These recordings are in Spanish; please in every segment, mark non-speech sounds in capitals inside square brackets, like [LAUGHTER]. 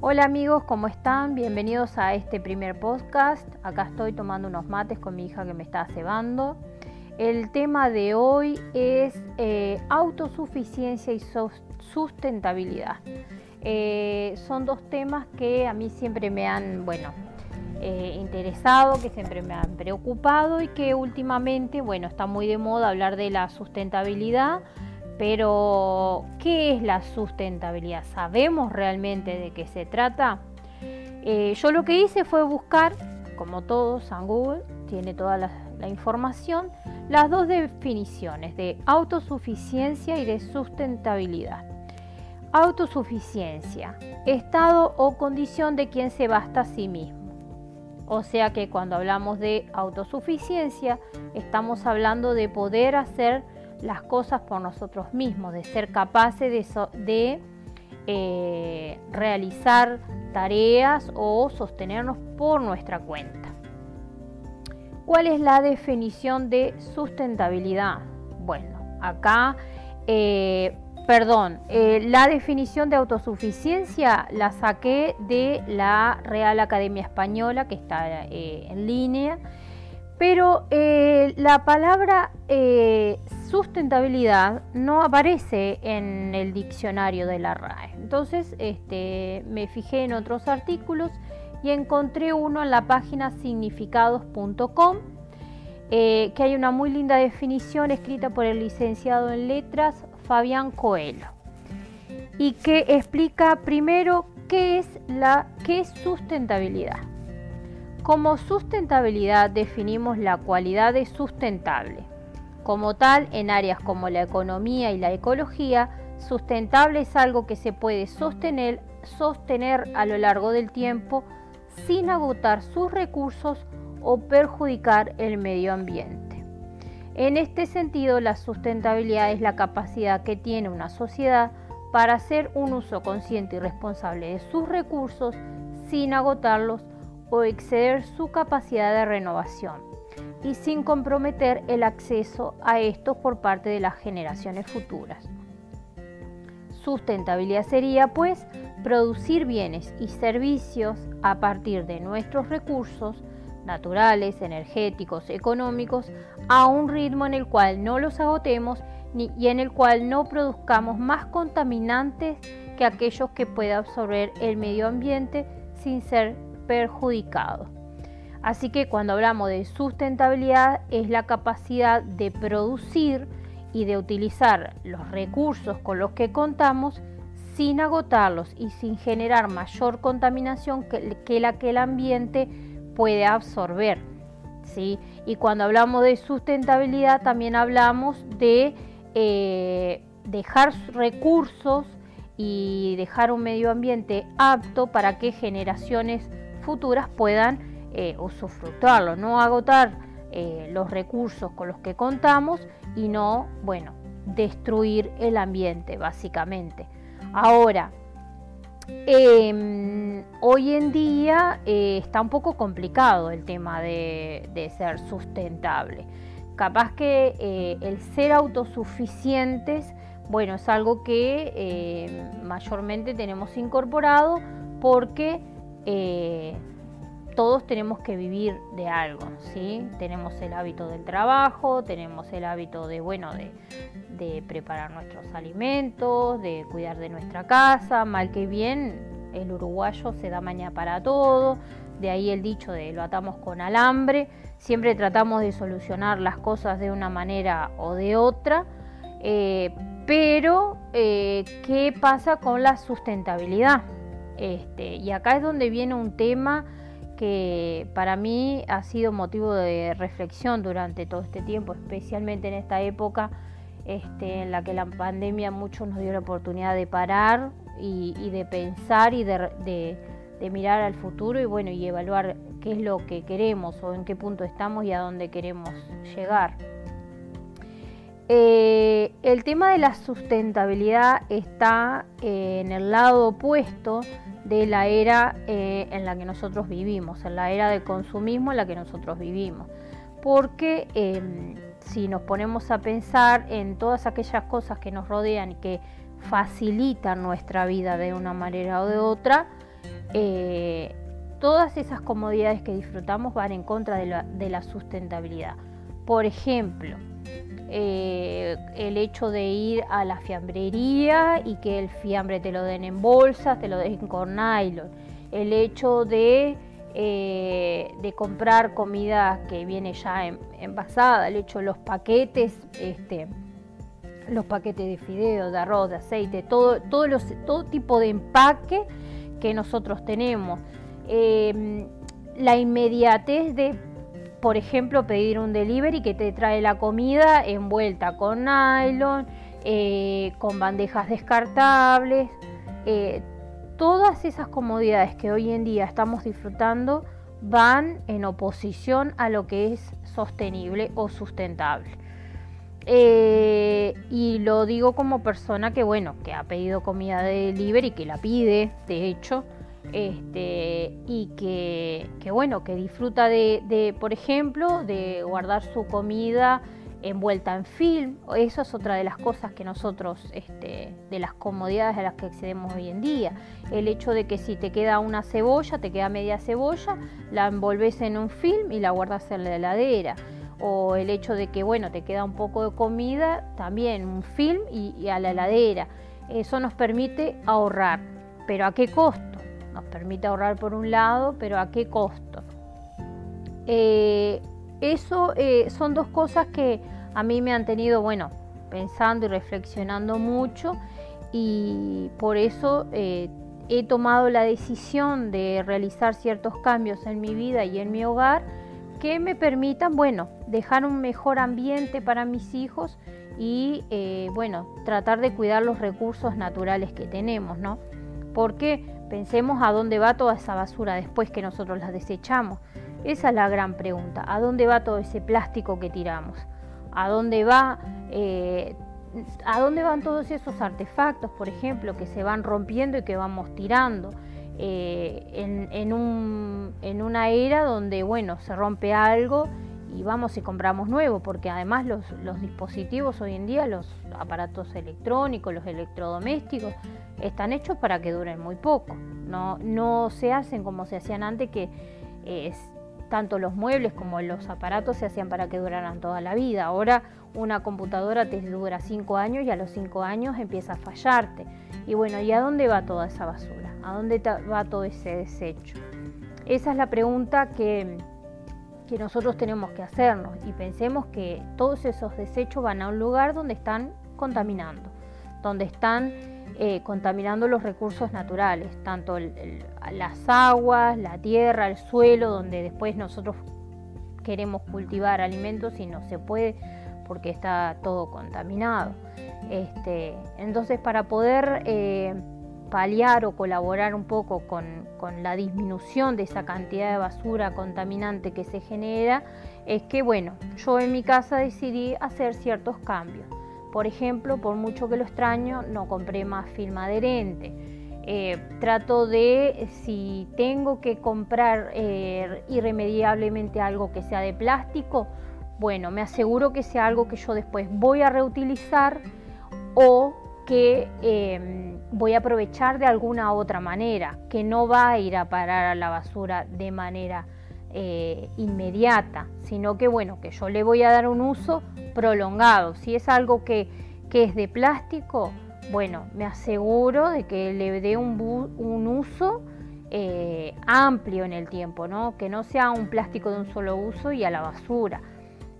Hola amigos, ¿cómo están? Bienvenidos a este primer podcast. Acá estoy tomando unos mates con mi hija que me está cebando. El tema de hoy es eh, autosuficiencia y sustentabilidad. Eh, son dos temas que a mí siempre me han, bueno, eh, interesado, que siempre me han preocupado y que últimamente, bueno, está muy de moda hablar de la sustentabilidad pero, ¿qué es la sustentabilidad? ¿Sabemos realmente de qué se trata? Eh, yo lo que hice fue buscar, como todos, en Google, tiene toda la, información, las dos definiciones de autosuficiencia y de sustentabilidad. Autosuficiencia, estado o condición de quien se basta a sí mismo. O sea que cuando hablamos de autosuficiencia, estamos hablando de poder hacer las cosas por nosotros mismos, de ser capaces de, eh, realizar tareas o sostenernos por nuestra cuenta. ¿Cuál es la definición de sustentabilidad? Bueno, acá, eh, perdón, eh, la definición de autosuficiencia la saqué de la Real Academia Española que está en línea pero eh, la palabra eh, sustentabilidad no aparece en el diccionario de la RAE. Entonces este, me fijé en otros artículos y encontré uno en la página significados.com, eh, que hay una muy linda definición escrita por el licenciado en letras Fabián Coelho y que explica primero qué es, la, qué es sustentabilidad. Como sustentabilidad definimos la cualidad de sustentable. Como tal, en áreas como la economía y la ecología, sustentable es algo que se puede sostener, sostener a lo largo del tiempo sin agotar sus recursos o perjudicar el medio ambiente. En este sentido, la sustentabilidad es la capacidad que tiene una sociedad para hacer un uso consciente y responsable de sus recursos sin agotarlos o exceder su capacidad de renovación y sin comprometer el acceso a estos por parte de las generaciones futuras. Sustentabilidad sería, pues, producir bienes y servicios a partir de nuestros recursos naturales, energéticos, económicos, a un ritmo en el cual no los agotemos y en el cual no produzcamos más contaminantes que aquellos que pueda absorber el medio ambiente sin ser perjudicado. Así que cuando hablamos de sustentabilidad es la capacidad de producir y de utilizar los recursos con los que contamos sin agotarlos y sin generar mayor contaminación que, la que el ambiente puede absorber. ¿sí? Y cuando hablamos de sustentabilidad también hablamos de eh, dejar recursos y dejar un medio ambiente apto para que generaciones futuras puedan eh, usufructuarlo, no agotar eh, los recursos con los que contamos y no, bueno, destruir el ambiente básicamente. Ahora, em, hoy en día eh, está un poco complicado el tema de, ser sustentable. Capaz que el ser autosuficientes, bueno, es algo que mayormente tenemos incorporado porque eh, todos tenemos que vivir de algo, ¿sí? Tenemos el hábito del trabajo, tenemos el hábito de, bueno, de, preparar nuestros alimentos, de cuidar de nuestra casa, mal que bien, el uruguayo se da mañana para todo, de ahí el dicho de lo atamos con alambre, siempre tratamos de solucionar las cosas de una manera o de otra, eh, pero eh, ¿qué pasa con la sustentabilidad? Este, y acá es donde viene un tema que para mí ha sido motivo de reflexión durante todo este tiempo, especialmente en esta época este, en la que la pandemia muchos nos dio la oportunidad de parar y, de pensar y de, mirar al futuro y bueno y evaluar qué es lo que queremos o en qué punto estamos y a dónde queremos llegar. Eh, el tema de la sustentabilidad está eh, en el lado opuesto de la era eh, en la que nosotros vivimos, en la era del consumismo en la que nosotros vivimos. Porque em, si nos ponemos a pensar en todas aquellas cosas que nos rodean y que facilitan nuestra vida de una manera o de otra, eh, todas esas comodidades que disfrutamos van en contra de la, sustentabilidad. Por ejemplo, eh, el hecho de ir a la fiambrería y que el fiambre te lo den en bolsas, te lo den con nylon. El hecho de, eh, de comprar comida que viene ya envasada, el hecho de los paquetes, este, los paquetes de fideo, de arroz, de aceite, todo, los, todo tipo de empaque que nosotros tenemos. Em, la inmediatez de, por ejemplo, pedir un delivery que te trae la comida envuelta con nylon, eh, con bandejas descartables, eh, todas esas comodidades que hoy en día estamos disfrutando van en oposición a lo que es sostenible o sustentable. Eh, y lo digo como persona que, bueno, que ha pedido comida de delivery, que la pide, de hecho, este, y que, bueno, que disfruta de, por ejemplo, de guardar su comida envuelta en film. Eso es otra de las cosas que nosotros, este, de las comodidades a las que accedemos hoy en día. El hecho de que si te queda una cebolla, te queda media cebolla, la envolves en un film y la guardas en la heladera o el hecho de que, bueno, te queda un poco de comida, también un film y, a la heladera. Eso nos permite ahorrar, pero ¿a qué costo? Permite ahorrar por un lado, pero ¿a qué costo? Eh, eso eh, son dos cosas que a mí me han tenido, bueno, pensando y reflexionando mucho y por eso eh, he tomado la decisión de realizar ciertos cambios en mi vida y en mi hogar que me permitan, bueno, dejar un mejor ambiente para mis hijos y, bueno, tratar de cuidar los recursos naturales que tenemos, ¿no? Porque pensemos a dónde va toda esa basura después que nosotros la desechamos. Esa es la gran pregunta. ¿A dónde va todo ese plástico que tiramos? ¿A dónde va eh, ¿A dónde van todos esos artefactos, por ejemplo, que se van rompiendo y que vamos tirando? Eh, en, una era donde, bueno, se rompe algo y vamos y compramos nuevo, porque además los, dispositivos hoy en día, los aparatos electrónicos, los electrodomésticos, están hechos para que duren muy poco. No, no se hacen como se hacían antes, que tanto los muebles como los aparatos se hacían para que duraran toda la vida. Ahora una computadora te dura cinco años y a los cinco años empieza a fallarte. Y bueno, ¿y a dónde va toda esa basura? ¿A dónde va todo ese desecho? Esa es la pregunta que, que nosotros tenemos que hacernos y pensemos que todos esos desechos van a un lugar donde están contaminando, donde están eh, contaminando los recursos naturales, tanto las aguas, la tierra, el suelo, donde después nosotros queremos cultivar alimentos y no se puede porque está todo contaminado. Este, entonces, para poder eh, paliar o colaborar un poco con, la disminución de esa cantidad de basura contaminante que se genera, es que, bueno, yo en mi casa decidí hacer ciertos cambios. Por ejemplo, por mucho que lo extraño, no compré más film adherente. Eh, trato de, si tengo que comprar eh, irremediablemente algo que sea de plástico, bueno, me aseguro que sea algo que yo después voy a reutilizar o que em, voy a aprovechar de alguna otra manera, que no va a ir a parar a la basura de manera eh, inmediata, sino que bueno, que yo le voy a dar un uso prolongado. Si es algo que, es de plástico, bueno, me aseguro de que le dé un, uso eh, amplio en el tiempo, ¿no? que no sea un plástico de un solo uso y a la basura.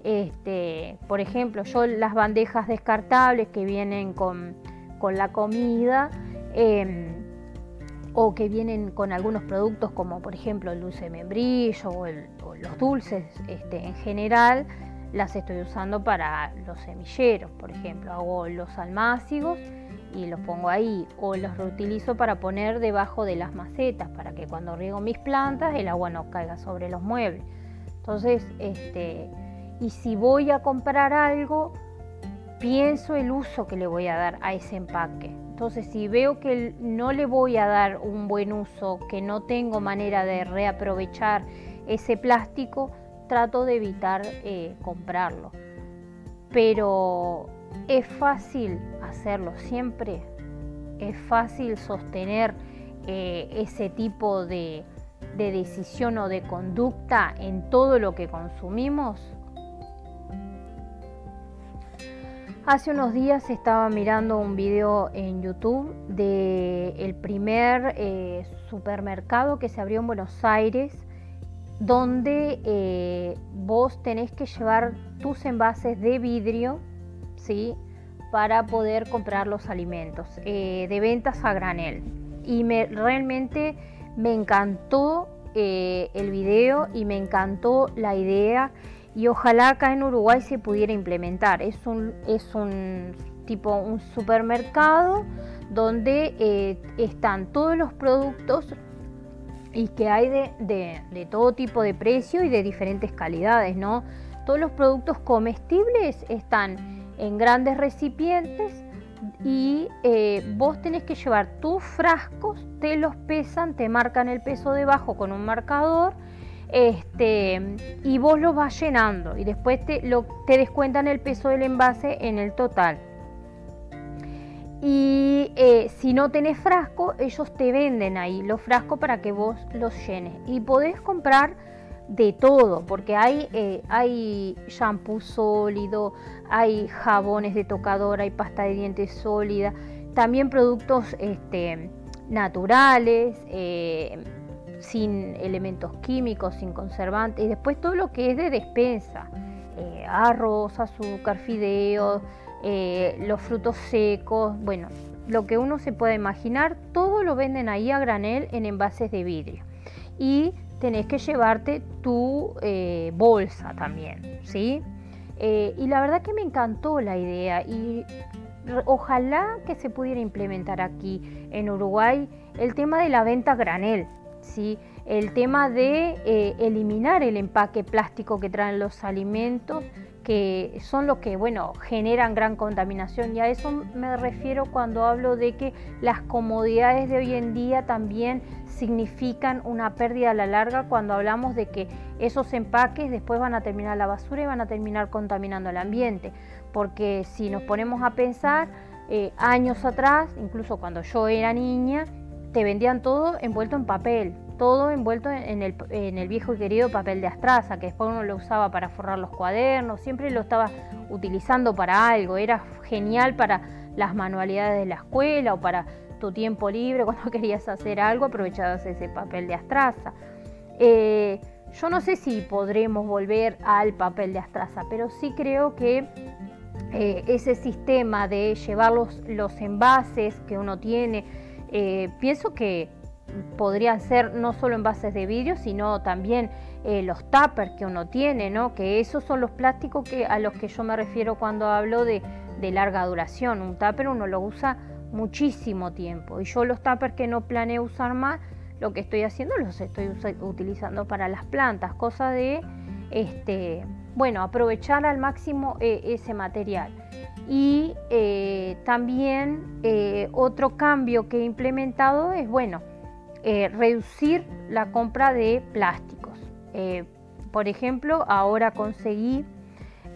Este, por ejemplo, yo las bandejas descartables que vienen con con la comida em, o que vienen con algunos productos como por ejemplo el dulce membrillo o, los dulces este, en general, las estoy usando para los semilleros, por ejemplo, hago los almácigos y los pongo ahí o los reutilizo para poner debajo de las macetas para que cuando riego mis plantas el agua no caiga sobre los muebles. Entonces, este, y si voy a comprar algo, pienso el uso que le voy a dar a ese empaque. Entonces, si veo que no le voy a dar un buen uso, que no tengo manera de reaprovechar ese plástico, trato de evitar eh, comprarlo. Pero es fácil hacerlo siempre, es fácil sostener eh, ese tipo de, de decisión o de conducta en todo lo que consumimos? Hace unos días estaba mirando un video en YouTube de el primer eh, supermercado que se abrió en Buenos Aires, donde eh, vos tenés que llevar tus envases de vidrio, ¿sí? Para poder comprar los alimentos eh, de ventas a granel. Y me, realmente me encantó el video y me encantó la idea y ojalá acá en Uruguay se pudiera implementar. Es un, es un tipo un supermercado donde eh, están todos los productos y que hay de, todo tipo de precio y de diferentes calidades, ¿no? Todos los productos comestibles están en grandes recipientes y eh, vos tenés que llevar tus frascos, te los pesan, te marcan el peso debajo con un marcador este, y vos lo vas llenando y después te, lo, te descuentan el peso del envase en el total. Y eh, si no tenés frasco, ellos te venden ahí los frascos para que vos los llenes. Y podés comprar de todo, porque hay, eh, hay shampoo sólido, hay jabones de tocador, hay pasta de dientes sólida, también productos este, naturales. Eh, sin elementos químicos, sin conservantes, y después todo lo que es de despensa, eh, arroz, azúcar, fideos, eh, los frutos secos, bueno, lo que uno se pueda imaginar, todo lo venden ahí a granel en envases de vidrio. Y tenés que llevarte tu eh, bolsa también, ¿sí? y la verdad que me encantó la idea y ojalá que se pudiera implementar aquí en Uruguay el tema de la venta granel, el tema de eh, eliminar el empaque plástico que traen los alimentos, que son los que bueno, generan gran contaminación. Y a eso me refiero cuando hablo de que las comodidades de hoy en día también significan una pérdida a la larga cuando hablamos de que esos empaques después van a terminar la basura y van a terminar contaminando el ambiente. Porque si nos ponemos a pensar, eh, años atrás, incluso cuando yo era niña, te vendían todo envuelto en papel, todo envuelto en el, viejo y querido papel de astraza, que después uno lo usaba para forrar los cuadernos, siempre lo estaba utilizando para algo, era genial para las manualidades de la escuela o para tu tiempo libre, [LAUGHS] cuando querías hacer algo, aprovechabas ese papel de astraza. Eh, yo no sé si podremos volver al papel de astraza, pero sí creo que eh, ese sistema de llevar los envases que uno tiene, eh, pienso que podrían ser no solo envases de vidrio, sino también eh, los tuppers que uno tiene, ¿no? que esos son los plásticos que, a los que yo me refiero cuando hablo de, larga duración. Un tupper uno lo usa muchísimo tiempo y yo los tuppers que no planeo usar más, lo que estoy haciendo los estoy utilizando para las plantas, cosa de este, bueno, aprovechar al máximo eh, ese material. Y eh, también eh, otro cambio que he implementado es, bueno, eh, reducir la compra de plásticos. por ejemplo, ahora conseguí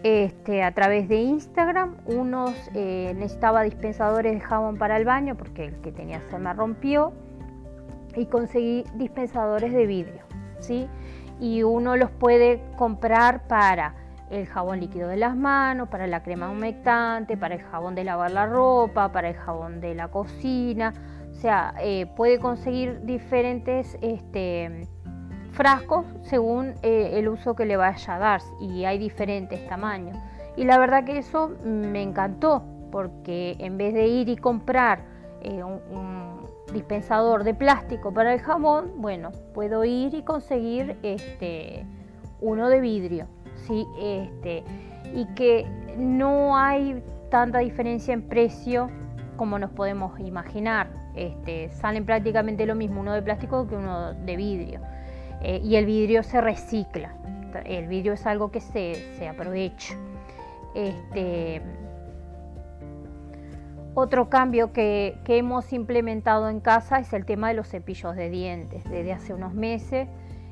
este, a través de Instagram unos, necesitaba dispensadores de jabón para el baño porque el que tenía se me rompió y conseguí dispensadores de vidrio, ¿sí? Y uno los puede comprar para el jabón líquido de las manos, para la crema humectante, para el jabón de lavar la ropa, para el jabón de la cocina. O sea, eh, puede conseguir diferentes este, frascos según eh, el uso que le vaya a dar y hay diferentes tamaños. Y la verdad que eso me encantó porque en vez de ir y comprar eh, un, dispensador de plástico para el jabón, bueno, puedo ir y conseguir este, uno de vidrio. Este, y que no hay tanta diferencia en precio como nos podemos imaginar. Este, salen prácticamente lo mismo uno de plástico que uno de vidrio. Eh, y el vidrio se recicla. El vidrio es algo que se, aprovecha. Este, otro cambio que, que, hemos implementado en casa es el tema de los cepillos de dientes. Desde hace unos meses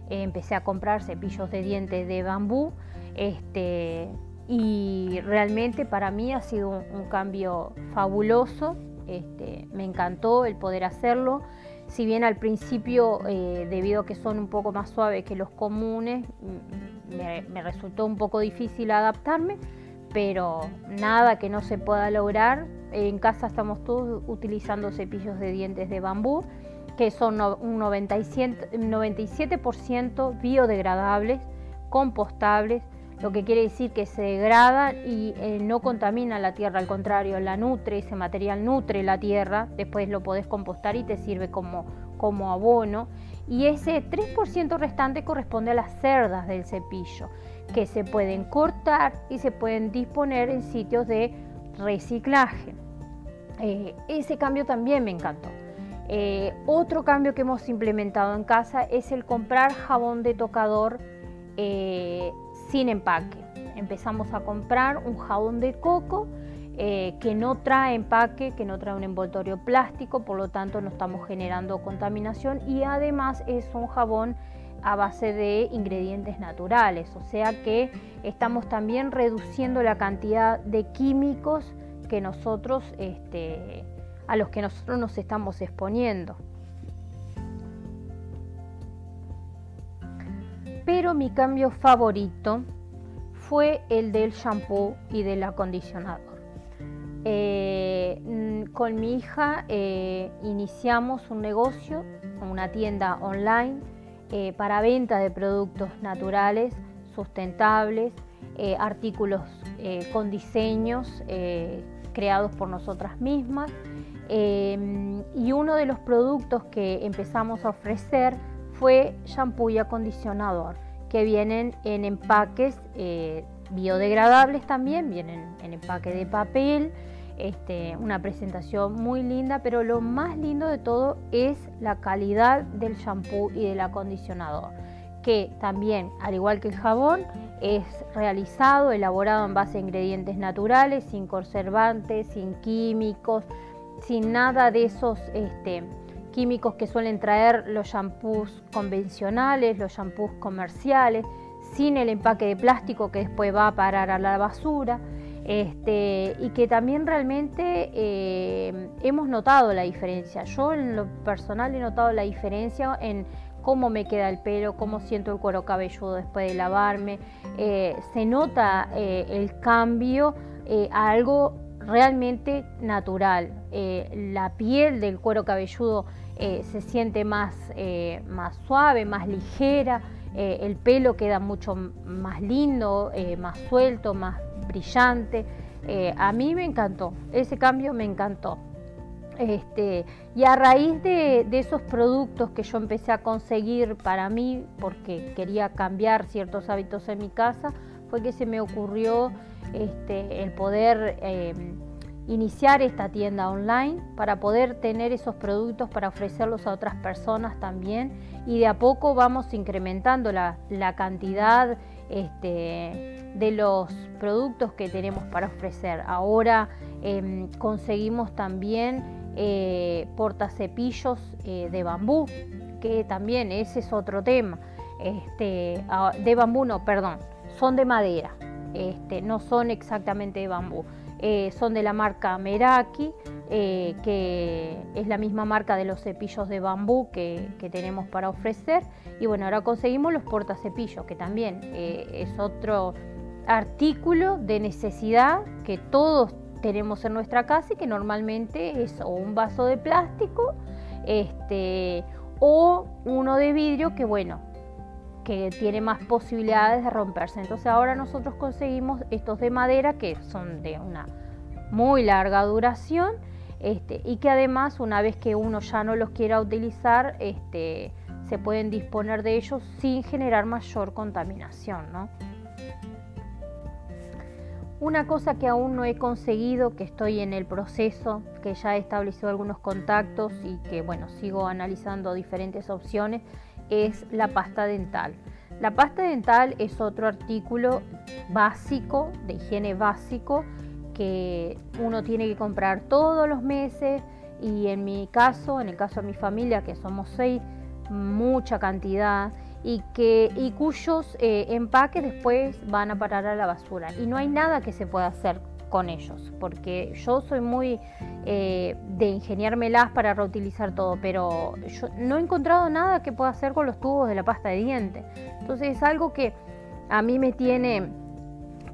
eh, empecé a comprar cepillos de dientes de bambú este, y realmente para mí ha sido un, cambio fabuloso, este, me encantó el poder hacerlo. si bien al principio, eh, debido a que son un poco más suaves que los comunes, mm, me, me, resultó un poco difícil adaptarme, pero nada que no se pueda lograr. En casa estamos todos utilizando cepillos de dientes de bambú, que son un 97% biodegradables, compostables, lo que quiere decir que se degrada y eh, no contamina la tierra, al contrario, la nutre, ese material nutre la tierra, después lo podés compostar y te sirve como, como abono. Y ese 3% restante corresponde a las cerdas del cepillo, que se pueden cortar y se pueden disponer en sitios de reciclaje. Eh, ese cambio también me encantó. Eh, otro cambio que hemos implementado en casa es el comprar jabón de tocador sin empaque. Empezamos a comprar un jabón de coco eh, que no trae empaque, que no trae un envoltorio plástico, por lo tanto no estamos generando contaminación y además es un jabón a base de ingredientes naturales, o sea que estamos también reduciendo la cantidad de químicos que nosotros, este, a los que nosotros nos estamos exponiendo. Pero mi cambio favorito fue el del shampoo y del acondicionador. Eh, mm, con mi hija eh, iniciamos un negocio, una tienda online eh, para venta de productos naturales, sustentables, artículos con diseños creados por nosotras mismas. y uno de los productos que empezamos a ofrecer fue shampoo y acondicionador, que vienen en empaques eh, biodegradables también, vienen en empaque de papel, este, una presentación muy linda, pero lo más lindo de todo es la calidad del shampoo y del acondicionador, que también, al igual que el jabón, es realizado, elaborado en base a ingredientes naturales, sin conservantes, sin químicos, sin nada de esos este, químicos que suelen traer los shampoos convencionales, los shampoos comerciales, sin el empaque de plástico que después va a parar a la basura. Este, y que también realmente eh, hemos notado la diferencia. Yo en lo personal he notado la diferencia en cómo me queda el pelo, cómo siento el cuero cabelludo después de lavarme. Eh, se nota eh, el cambio a algo realmente natural. la piel del cuero cabelludo eh, se siente más, eh, más suave, más ligera, eh, el pelo queda mucho más lindo, más suelto, más brillante. a mí me encantó, ese cambio me encantó. Este, y a raíz de, esos productos que yo empecé a conseguir para mí, porque quería cambiar ciertos hábitos en mi casa, fue que se me ocurrió este, el poder iniciar esta tienda online para poder tener esos productos para ofrecerlos a otras personas también y de a poco vamos incrementando la, cantidad este, de los productos que tenemos para ofrecer. Ahora em, conseguimos también eh, portacepillos eh, de bambú, que también ese es otro tema. Este, ah, de bambú no, perdón, son de madera, este, no son exactamente de bambú. Eh, son de la marca Meraki, eh, que es la misma marca de los cepillos de bambú que, tenemos para ofrecer. Y bueno, ahora conseguimos los portacepillos, que también eh, es otro artículo de necesidad que todos tenemos en nuestra casa y que normalmente es o un vaso de plástico este, o uno de vidrio que bueno, que tiene más posibilidades de romperse. Entonces ahora nosotros conseguimos estos de madera que son de una muy larga duración este, y que además una vez que uno ya no los quiera utilizar, este, se pueden disponer de ellos sin generar mayor contaminación. Una cosa que aún no he conseguido, que estoy en el proceso, que ya he establecido algunos contactos y que bueno, sigo analizando diferentes opciones, es la pasta dental. La pasta dental es otro artículo básico, de higiene básico, que uno tiene que comprar todos los meses y en mi caso, en el caso de mi familia, que somos seis, mucha cantidad y, que, cuyos eh, empaques después van a parar a la basura. Y no hay nada que se pueda hacer con ellos, porque yo soy muy eh, de ingeniármelas para reutilizar todo, pero yo no he encontrado nada que pueda hacer con los tubos de la pasta de dientes. Entonces es algo que a mí me tiene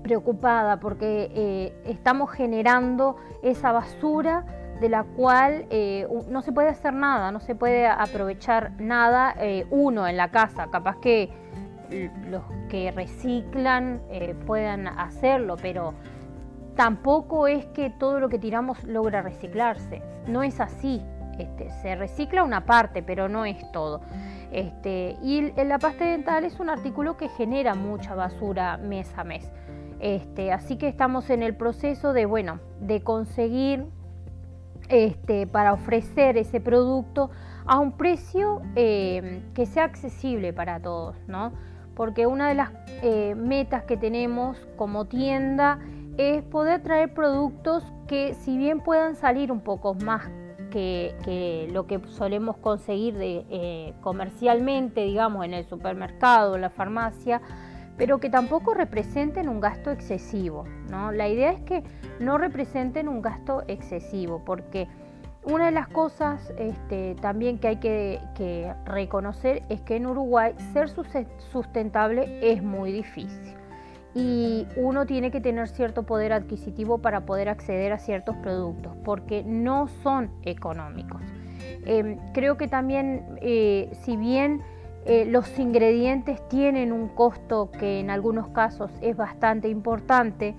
preocupada porque eh, estamos generando esa basura de la cual eh, no se puede hacer nada, no se puede aprovechar nada uno en la casa, capaz que los que reciclan puedan hacerlo, pero tampoco es que todo lo que tiramos logra reciclarse. No es así. Este, se recicla una parte, pero no es todo. Este, y la pasta dental es un artículo que genera mucha basura mes a mes. Este, así que estamos en el proceso de, bueno, de conseguir este, para ofrecer ese producto a un precio eh, que sea accesible para todos, ¿no? Porque una de las eh, metas que tenemos como tienda es poder traer productos que si bien puedan salir un poco más que, lo que solemos conseguir eh, comercialmente, digamos, en el supermercado, en la farmacia, pero que tampoco representen un gasto excesivo. ¿no? La idea es que no representen un gasto excesivo, porque una de las cosas este, también que hay que, que reconocer es que en Uruguay ser sustentable es muy difícil y uno tiene que tener cierto poder adquisitivo para poder acceder a ciertos productos porque no son económicos. Em, creo que también, eh, si bien eh, los ingredientes tienen un costo que en algunos casos es bastante importante,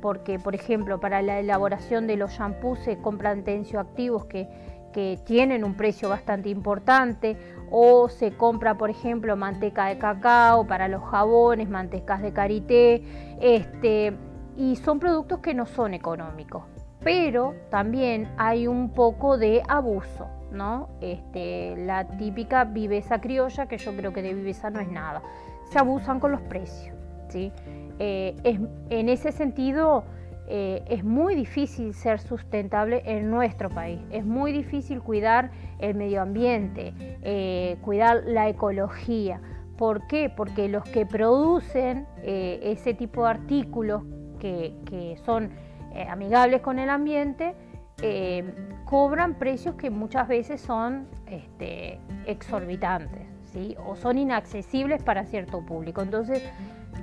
porque por ejemplo para la elaboración de los shampoos se compran tensioactivos que que tienen un precio bastante importante o se compra por ejemplo manteca de cacao para los jabones, mantecas de karité, este, y son productos que no son económicos, pero también hay un poco de abuso, ¿no? Este, la típica viveza criolla, que yo creo que de viveza no es nada, se abusan con los precios, ¿sí? Eh, en ese sentido, eh, es muy difícil ser sustentable en nuestro país, es muy difícil cuidar el medio ambiente, eh, cuidar la ecología. ¿Por qué? Porque los que producen eh, ese tipo de artículos que, son amigables con el ambiente, cobran precios que muchas veces son este, exorbitantes ¿sí? o son inaccesibles para cierto público. Entonces,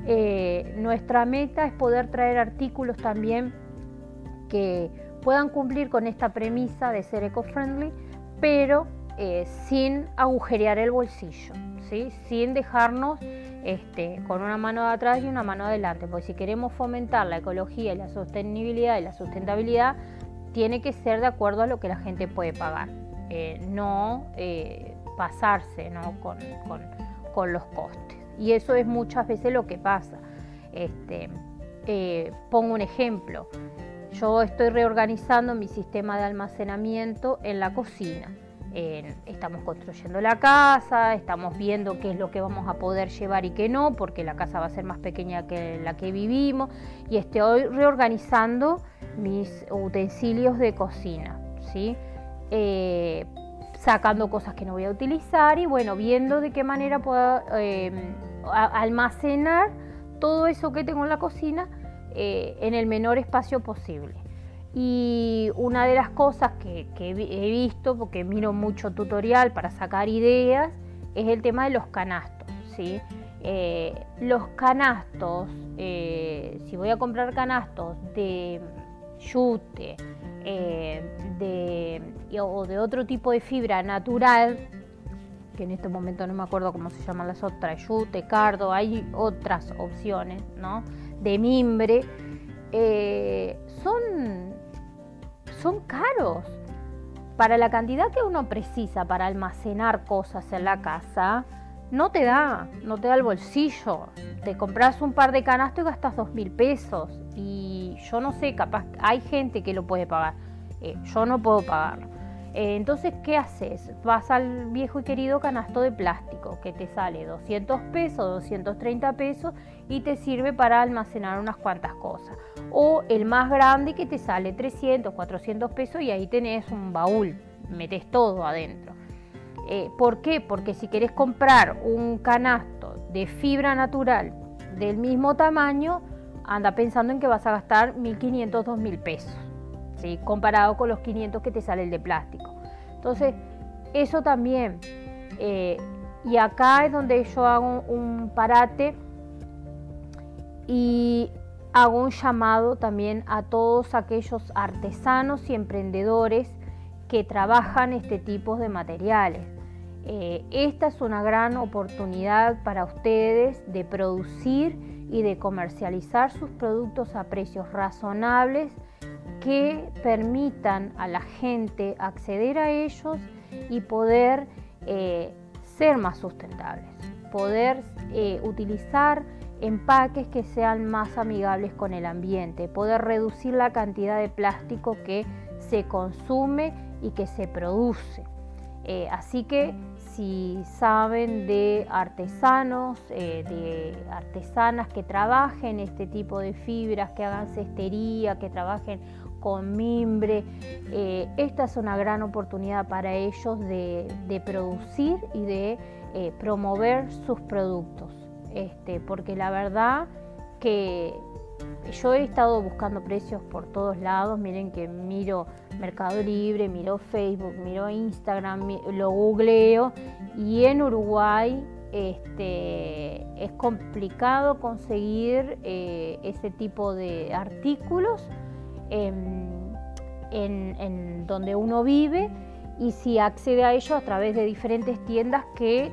eh, nuestra meta es poder traer artículos también que puedan cumplir con esta premisa de ser eco-friendly, pero eh, sin agujerear el bolsillo, ¿sí? sin dejarnos este, con una mano de atrás y una mano adelante, porque si queremos fomentar la ecología y la sostenibilidad y la sustentabilidad, tiene que ser de acuerdo a lo que la gente puede pagar, eh, no pasarse con los costes. Y eso es muchas veces lo que pasa. Este, eh, pongo un ejemplo. Yo estoy reorganizando mi sistema de almacenamiento en la cocina. estamos construyendo la casa, estamos viendo qué es lo que vamos a poder llevar y qué no, porque la casa va a ser más pequeña que la que vivimos. Y estoy reorganizando mis utensilios de cocina. ¿sí? Eh, sacando cosas que no voy a utilizar y bueno, viendo de qué manera puedo eh, almacenar todo eso que tengo en la cocina eh, en el menor espacio posible. Y una de las cosas que, he visto, porque miro mucho tutorial para sacar ideas, es el tema de los canastos. ¿sí? Eh, los canastos, eh, si voy a comprar canastos de yute de, o de otro tipo de fibra natural, que en este momento no me acuerdo cómo se llaman las otras, yute, cardo, hay otras opciones, ¿no? De mimbre, eh, son, son caros. Para la cantidad que uno precisa para almacenar cosas en la casa, no te da, no te da el bolsillo. Te compras un par de canastos y gastas dos mil pesos. Y yo no sé, capaz hay gente que lo puede pagar. Eh, yo no puedo pagarlo. Eh, entonces, ¿qué haces? Vas al viejo y querido canasto de plástico que te sale 200 pesos, 230 pesos y te sirve para almacenar unas cuantas cosas. O el más grande que te sale 300, 400 pesos y ahí tenés un baúl, metes todo adentro. Eh, ¿Por qué? Porque si querés comprar un canasto de fibra natural del mismo tamaño, anda pensando en que vas a gastar 1.500, 2.000 pesos, comparado con los 500 que te sale el de plástico. Entonces, eso también. Eh, y acá es donde yo hago un parate y hago un llamado también a todos aquellos artesanos y emprendedores que trabajan este tipo de materiales. Eh, esta es una gran oportunidad para ustedes de producir y de comercializar sus productos a precios razonables que permitan a la gente acceder a ellos y poder eh, ser más sustentables, poder eh, utilizar empaques que sean más amigables con el ambiente, poder reducir la cantidad de plástico que se consume y que se produce. Eh, así que si saben de artesanos, de artesanas que trabajen este tipo de fibras, que hagan cestería, que trabajen con mimbre, eh, esta es una gran oportunidad para ellos de, producir y de promover sus productos. Este, porque la verdad que yo he estado buscando precios por todos lados, miren que miro Mercado Libre, miro Facebook, miro Instagram, lo googleo. Y en Uruguay este, es complicado conseguir eh, ese tipo de artículos en, en donde uno vive y si accede a ellos a través de diferentes tiendas que,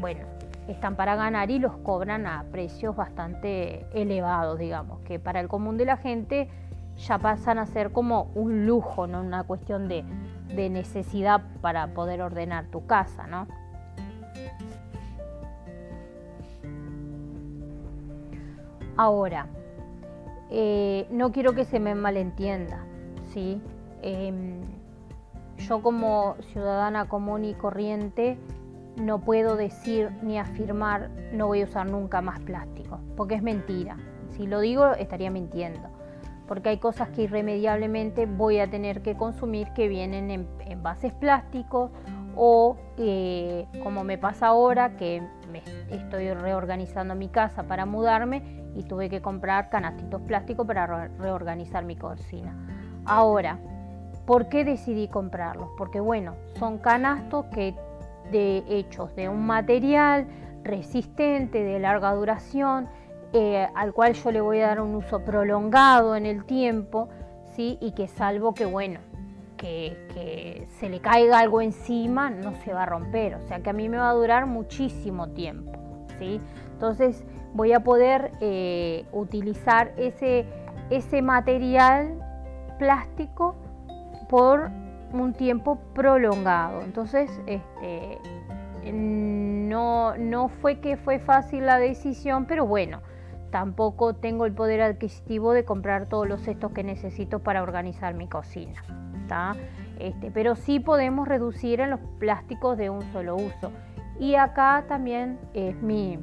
bueno, están para ganar y los cobran a precios bastante elevados, digamos, que para el común de la gente ya pasan a ser como un lujo, no una cuestión de, necesidad para poder ordenar tu casa, ¿no? Ahora, eh, no quiero que se me malentienda, ¿sí? Em, yo como ciudadana común y corriente no puedo decir ni afirmar no voy a usar nunca más plástico, porque es mentira. Si lo digo estaría mintiendo, porque hay cosas que irremediablemente voy a tener que consumir que vienen en envases plásticos o eh, como me pasa ahora que estoy reorganizando mi casa para mudarme y tuve que comprar canastitos plásticos para reorganizar mi cocina. Ahora, ¿por qué decidí comprarlos? Porque bueno, son canastos de hechos de un material resistente, de larga duración, eh, al cual yo le voy a dar un uso prolongado en el tiempo, ¿sí? y que salvo que, bueno, que, se le caiga algo encima, no se va a romper, o sea que a mí me va a durar muchísimo tiempo. ¿sí? Entonces voy a poder eh, utilizar ese, ese material plástico por un tiempo prolongado. Entonces, este, no, no fue que fue fácil la decisión, pero bueno, tampoco tengo el poder adquisitivo de comprar todos los cestos que necesito para organizar mi cocina. Este, pero sí podemos reducir en los plásticos de un solo uso. Y acá también es mi,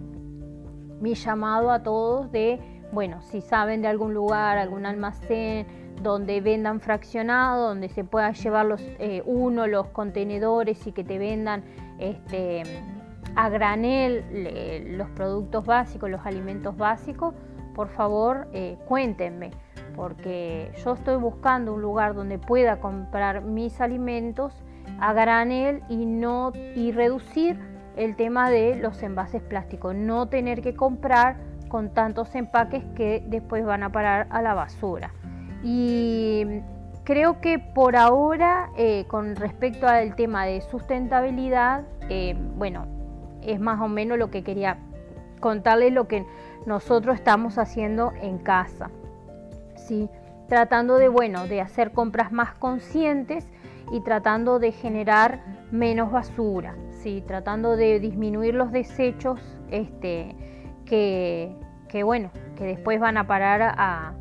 llamado a todos de, bueno, si saben de algún lugar, algún almacén, donde vendan fraccionado, donde se puedan llevar los, eh, uno los contenedores y que te vendan este, a granel los productos básicos, los alimentos básicos, por favor eh, cuéntenme, porque yo estoy buscando un lugar donde pueda comprar mis alimentos a granel y, no, y reducir el tema de los envases plásticos, no tener que comprar con tantos empaques que después van a parar a la basura. Y creo que por ahora, eh, con respecto al tema de sustentabilidad, eh, bueno, es más o menos lo que quería contarles lo que nosotros estamos haciendo en casa. Tratando de, bueno, de hacer compras más conscientes y tratando de generar menos basura, ¿sí? tratando de disminuir los desechos este, que, que, bueno, que después van a parar a,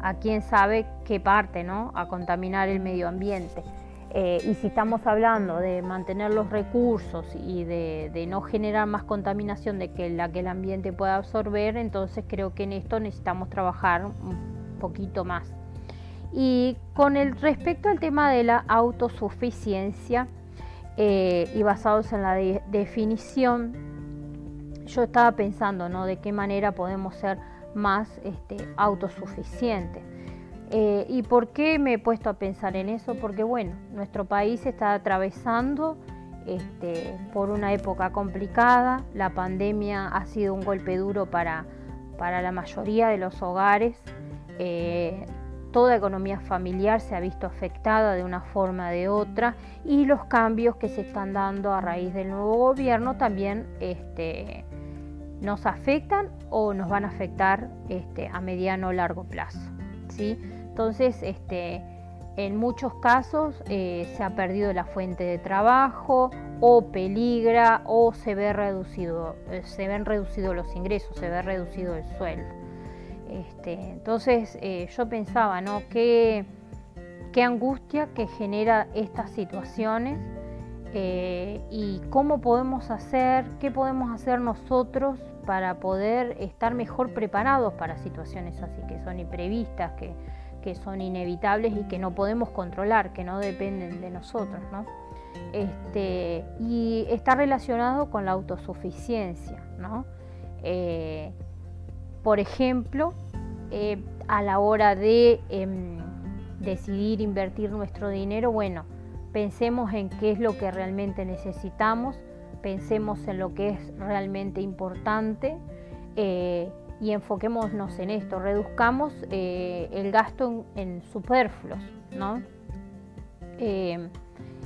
a quién sabe qué parte, ¿no? A contaminar el medio ambiente. Eh, y si estamos hablando de mantener los recursos y de, no generar más contaminación de que la que el ambiente pueda absorber, entonces creo que en esto necesitamos trabajar poquito más. Y con el respecto al tema de la autosuficiencia eh, y basados en la definición, yo estaba pensando, ¿no? De qué manera podemos ser más este, autosuficientes. Eh, ¿Y por qué me he puesto a pensar en eso? Porque bueno, nuestro país está atravesando este, por una época complicada, la pandemia ha sido un golpe duro para, para la mayoría de los hogares, eh, toda economía familiar se ha visto afectada de una forma o de otra y los cambios que se están dando a raíz del nuevo gobierno también este, nos afectan o nos van a afectar este, a mediano o largo plazo. Entonces, este, en muchos casos eh, se ha perdido la fuente de trabajo o peligra o se eh, se ven reducidos los ingresos, se ve reducido el sueldo. Este, entonces eh, yo pensaba, ¿no? Qué, qué angustia que genera estas situaciones y cómo podemos hacer, qué podemos hacer nosotros para poder estar mejor preparados para situaciones así que son imprevistas, que, que son inevitables y que no podemos controlar, que no dependen de nosotros. ¿no? Este, y está relacionado con la autosuficiencia. ¿no? Eh, por ejemplo, eh, a la hora de em, decidir invertir nuestro dinero, bueno, pensemos en qué es lo que realmente necesitamos, pensemos en lo que es realmente importante. Eh, y enfoquémonos en esto, reduzcamos eh, el gasto en, superfluos, ¿no? Eh,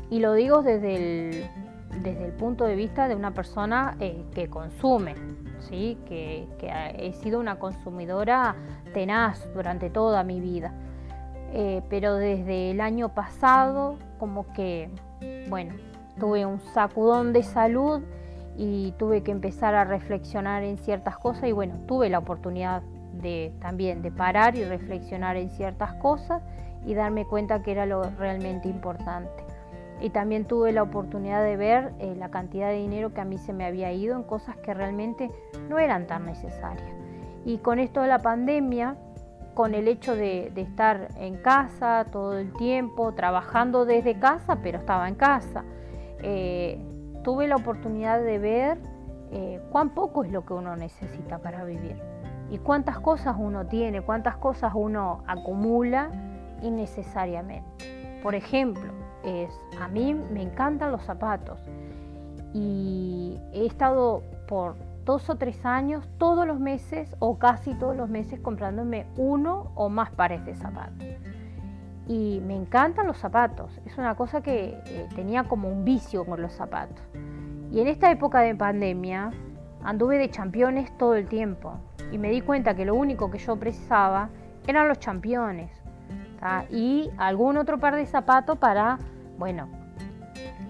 y lo digo desde el, desde el punto de vista de una persona que consume, ¿sí? Que, he sido una consumidora tenaz durante toda mi vida. pero desde el año pasado, como que, bueno, tuve un sacudón de salud y tuve que empezar a reflexionar en ciertas cosas y bueno, tuve la oportunidad de también de parar y reflexionar en ciertas cosas y darme cuenta que era lo realmente importante. Y también tuve la oportunidad de ver eh, la cantidad de dinero que a mí se me había ido en cosas que realmente no eran tan necesarias. Y con esto de la pandemia, con el hecho de, estar en casa todo el tiempo, trabajando desde casa, pero estaba en casa, eh, tuve la oportunidad de ver eh, cuán poco es lo que uno necesita para vivir y cuántas cosas uno tiene, cuántas cosas uno acumula innecesariamente. Por ejemplo, es, a mí me encantan los zapatos y he estado por dos o tres años todos los meses o casi todos los meses comprándome uno o más pares de zapatos y me encantan los zapatos. Es una cosa que eh, tenía como un vicio con los zapatos. Y en esta época de pandemia anduve de championes todo el tiempo y me di cuenta que lo único que yo precisaba eran los championes y algún otro par de zapatos para, bueno,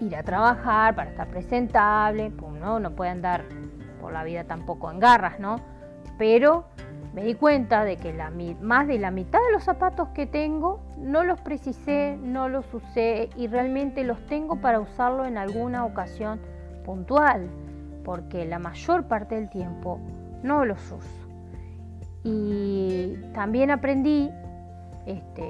ir a trabajar, para estar presentable, pues no, no puede andar por la vida tampoco en garras, ¿no? Pero me di cuenta de que la, más de la mitad de los zapatos que tengo no los precisé, no los usé y realmente los tengo para usarlo en alguna ocasión puntual, porque la mayor parte del tiempo no los uso. Y también aprendí este,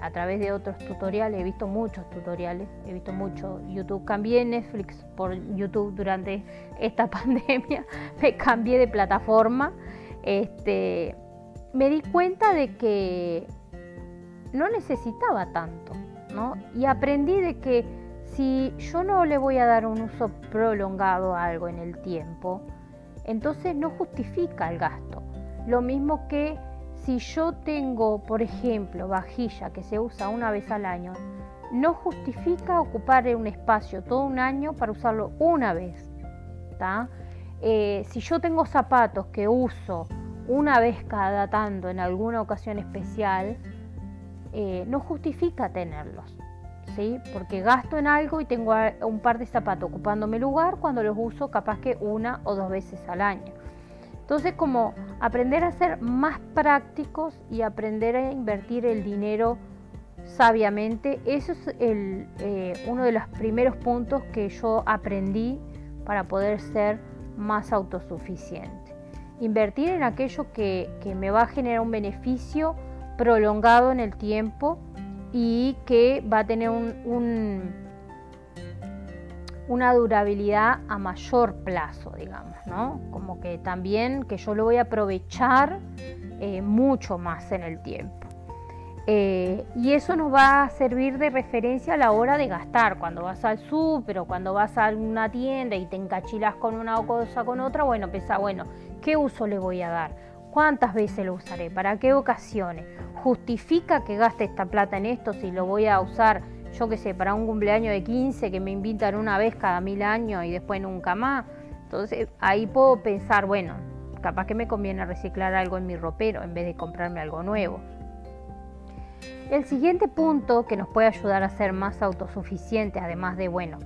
a través de otros tutoriales, he visto muchos tutoriales, he visto mucho YouTube, cambié Netflix por YouTube durante esta [LAUGHS] pandemia, me cambié de plataforma este, me di cuenta de que no necesitaba tanto, ¿no? Y aprendí de que si yo no le voy a dar un uso prolongado a algo en el tiempo, entonces no justifica el gasto. Lo mismo que si yo tengo, por ejemplo, vajilla que se usa una vez al año, no justifica ocupar un espacio todo un año para usarlo una vez. Eh, si yo tengo zapatos que uso una vez cada tanto en alguna ocasión especial, eh, no justifica tenerlos. ¿sí? Porque gasto en algo y tengo un par de zapatos ocupándome lugar cuando los uso capaz que una o dos veces al año. Entonces, como aprender a ser más prácticos y aprender a invertir el dinero sabiamente, eso es eh, uno de los primeros puntos que yo aprendí para poder ser más autosuficiente. Invertir en aquello que, me va a generar un beneficio prolongado en el tiempo y que va a tener un, una durabilidad a mayor plazo, digamos, ¿no? Como que también que yo lo voy a aprovechar eh, mucho más en el tiempo. Eh, y eso nos va a servir de referencia a la hora de gastar. Cuando vas al súper o cuando vas a una tienda y te encachilas con una cosa con otra, bueno, pensá, bueno, ¿qué uso le voy a dar? ¿Cuántas veces lo usaré? ¿Para qué ocasiones? ¿Justifica que gaste esta plata en esto si lo voy a usar, yo qué sé, para un cumpleaños de 15 que me invitan una vez cada mil años y después nunca más? Entonces ahí puedo pensar, bueno, capaz que me conviene reciclar algo en mi ropero en vez de comprarme algo nuevo. El siguiente punto que nos puede ayudar a ser más autosuficientes, además de, bueno,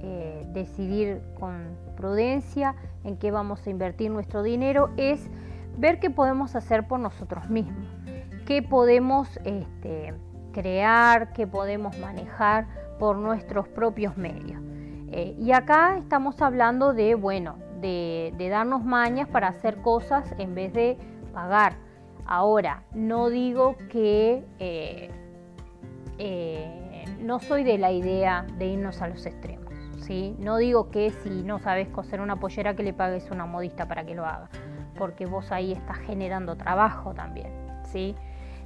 eh, decidir con prudencia en qué vamos a invertir nuestro dinero, es ver qué podemos hacer por nosotros mismos, qué podemos este, crear, qué podemos manejar por nuestros propios medios. Eh, y acá estamos hablando de, bueno, de darnos mañas para hacer cosas en vez de pagar Ahora, no digo que eh, eh, no soy de la idea de irnos a los extremos. ¿sí? No digo que si no sabes coser una pollera que le pagues a una modista para que lo haga, porque vos ahí estás generando trabajo también. ¿sí?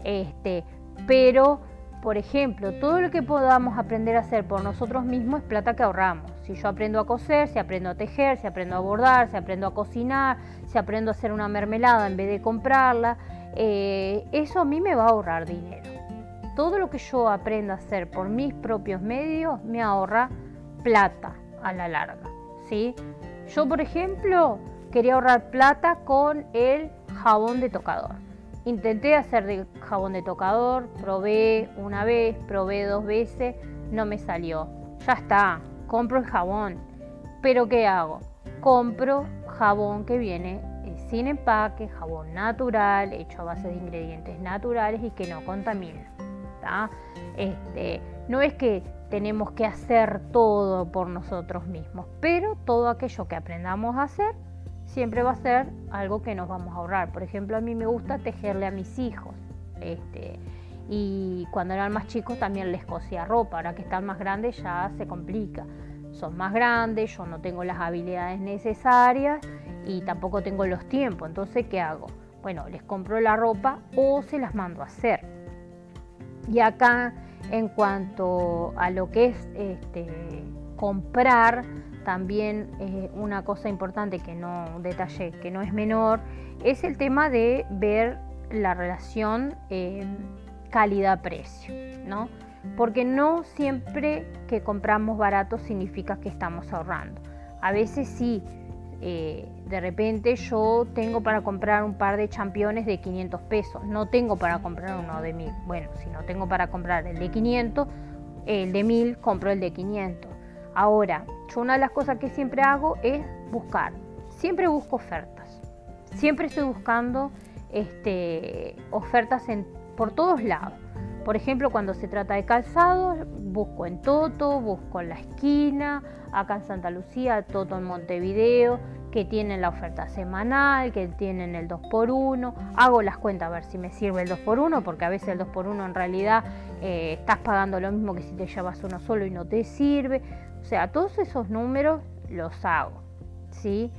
Este, pero, por ejemplo, todo lo que podamos aprender a hacer por nosotros mismos es plata que ahorramos. Si yo aprendo a coser, si aprendo a tejer, si aprendo a bordar, si aprendo a cocinar, si aprendo a hacer una mermelada en vez de comprarla, eh, eso a mí me va a ahorrar dinero. Todo lo que yo aprenda a hacer por mis propios medios me ahorra plata a la larga. ¿sí? Yo, por ejemplo, quería ahorrar plata con el jabón de tocador. Intenté hacer de jabón de tocador, probé una vez, probé dos veces, no me salió. Ya está, compro el jabón. Pero ¿qué hago? Compro jabón que viene sin empaque, jabón natural, hecho a base de ingredientes naturales y que no contamina. Este, no es que tenemos que hacer todo por nosotros mismos, pero todo aquello que aprendamos a hacer siempre va a ser algo que nos vamos a ahorrar. Por ejemplo, a mí me gusta tejerle a mis hijos. Este, y cuando eran más chicos también les cosía ropa, ahora que están más grandes ya se complica. Son más grandes, yo no tengo las habilidades necesarias y tampoco tengo los tiempos. Entonces, ¿qué hago? Bueno, les compro la ropa o se las mando a hacer. Y acá, en cuanto a lo que es este, comprar, también una cosa importante que no detallé, que no es menor, es el tema de ver la relación eh, calidad-precio, ¿no? Porque no siempre que compramos barato significa que estamos ahorrando. A veces sí, eh, de repente yo tengo para comprar un par de championes de 500 pesos, no tengo para comprar uno de 1000. Bueno, si no tengo para comprar el de 500, el de 1000 compro el de 500. Ahora, yo una de las cosas que siempre hago es buscar, siempre busco ofertas, siempre estoy buscando este, ofertas por todos lados. Por ejemplo, cuando se trata de calzado, busco en Toto, busco en la esquina, acá en Santa Lucía, Toto en Montevideo, que tienen la oferta semanal, que tienen el 2x1. Hago las cuentas a ver si me sirve el 2x1, porque a veces el 2x1 en realidad eh, estás pagando lo mismo que si te llevas uno solo y no te sirve. O sea, todos esos números los hago, ¿sí?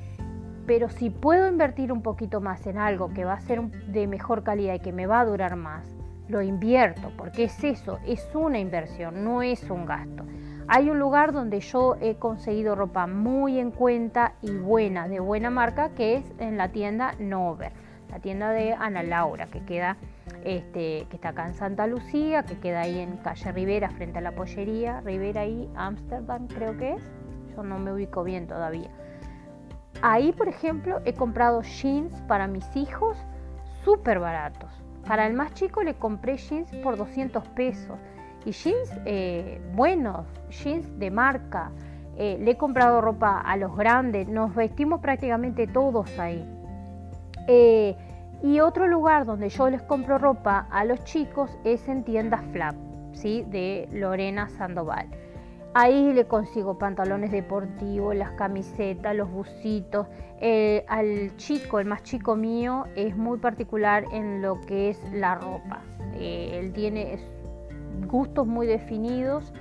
Pero si puedo invertir un poquito más en algo que va a ser de mejor calidad y que me va a durar más, lo invierto, porque es eso, es una inversión, no es un gasto. Hay un lugar donde yo he conseguido ropa muy en cuenta y buena, de buena marca, que es en la tienda Nover, la tienda de Ana Laura, que queda, este, que está acá en Santa Lucía, que queda ahí en calle Rivera, frente a la pollería, Rivera y Ámsterdam creo que es, yo no me ubico bien todavía. Ahí, por ejemplo, he comprado jeans para mis hijos súper baratos para el más chico le compré jeans por 200 pesos. Y jeans eh, buenos, jeans de marca. Eh, le he comprado ropa a los grandes. Nos vestimos prácticamente todos ahí. Eh, y otro lugar donde yo les compro ropa a los chicos es en tiendas Flap, ¿sí? de Lorena Sandoval. Ahí le consigo pantalones deportivos, las camisetas, los bucitos. Al chico, el más chico mío, es muy particular en lo que es la ropa. Eh, él tiene gustos muy definidos